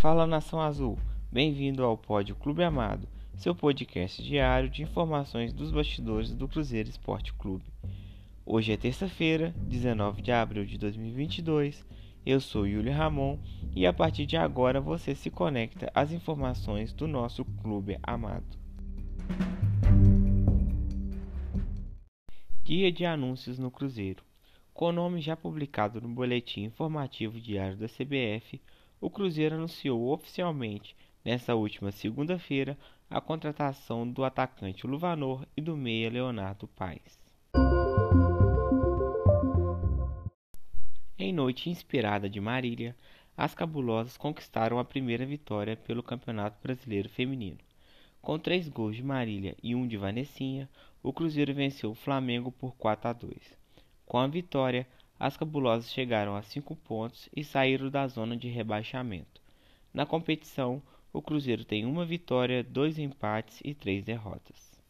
Fala Nação Azul, bem-vindo ao Pódio Clube Amado, seu podcast diário de informações dos bastidores do Cruzeiro Esporte Clube. Hoje é terça-feira, 19 de abril de 2022. Eu sou Yuli Ramon e a partir de agora você se conecta às informações do nosso clube amado. Dia de anúncios no Cruzeiro. Com o nome já publicado no boletim informativo diário da CBF, o Cruzeiro anunciou oficialmente, nesta última segunda-feira, a contratação do atacante Luvanor e do meia Leonardo Paes. Em noite inspirada de Marília, as cabulosas conquistaram a primeira vitória pelo Campeonato Brasileiro Feminino. Com três gols de Marília e um de Vanessinha, o Cruzeiro venceu o Flamengo por 4 a 2. Com a vitória, as cabulosas chegaram a cinco pontos e saíram da zona de rebaixamento. Na competição, o Cruzeiro tem uma vitória, dois empates e três derrotas.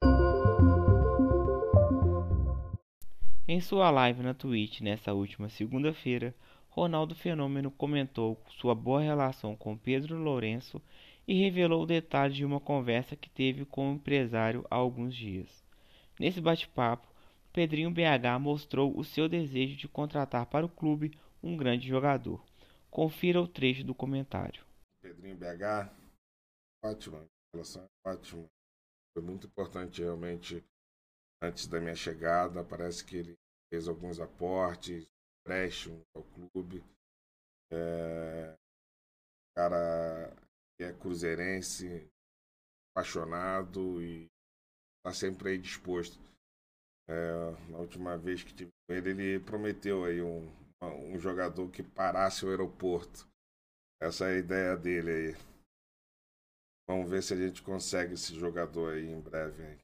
Em sua live na Twitch nesta última segunda-feira, Ronaldo Fenômeno comentou sua boa relação com Pedro Lourenço e revelou detalhes de uma conversa que teve com o empresário há alguns dias. Nesse bate-papo, Pedrinho BH mostrou o seu desejo de contratar para o clube um grande jogador. Confira o trecho do comentário. Pedrinho BH, ótima, relação é ótima. Foi muito importante realmente antes da minha chegada. Parece que ele fez alguns aportes, empréstimo ao clube. É, cara é cruzeirense, apaixonado e está sempre aí disposto. É, última vez que tive com ele, ele prometeu aí um, um jogador que parasse o aeroporto. Essa é a ideia dele aí. Vamos ver se a gente consegue esse jogador aí em breve. Aí.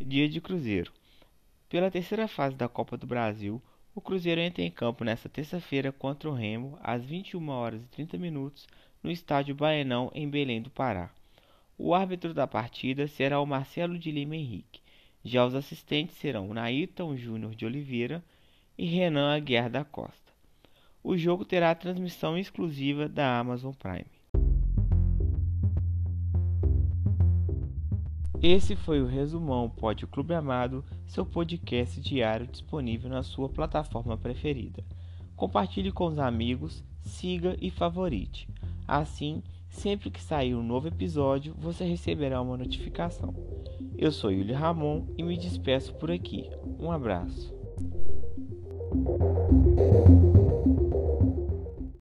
Dia de Cruzeiro. Pela terceira fase da Copa do Brasil, o Cruzeiro entra em campo nesta terça-feira contra o Remo às 21 horas e 30 minutos no estádio Baenão em Belém do Pará. O árbitro da partida será o Marcelo de Lima Henrique. Já os assistentes serão Naíton Júnior de Oliveira e Renan Aguiar da Costa. O jogo terá transmissão exclusiva da Amazon Prime. Esse foi o Resumão Pode Clube Amado, seu podcast diário disponível na sua plataforma preferida. Compartilhe com os amigos, siga e favorite. Assim, sempre que sair um novo episódio, você receberá uma notificação. Eu sou Yuli Ramon e me despeço por aqui. Um abraço.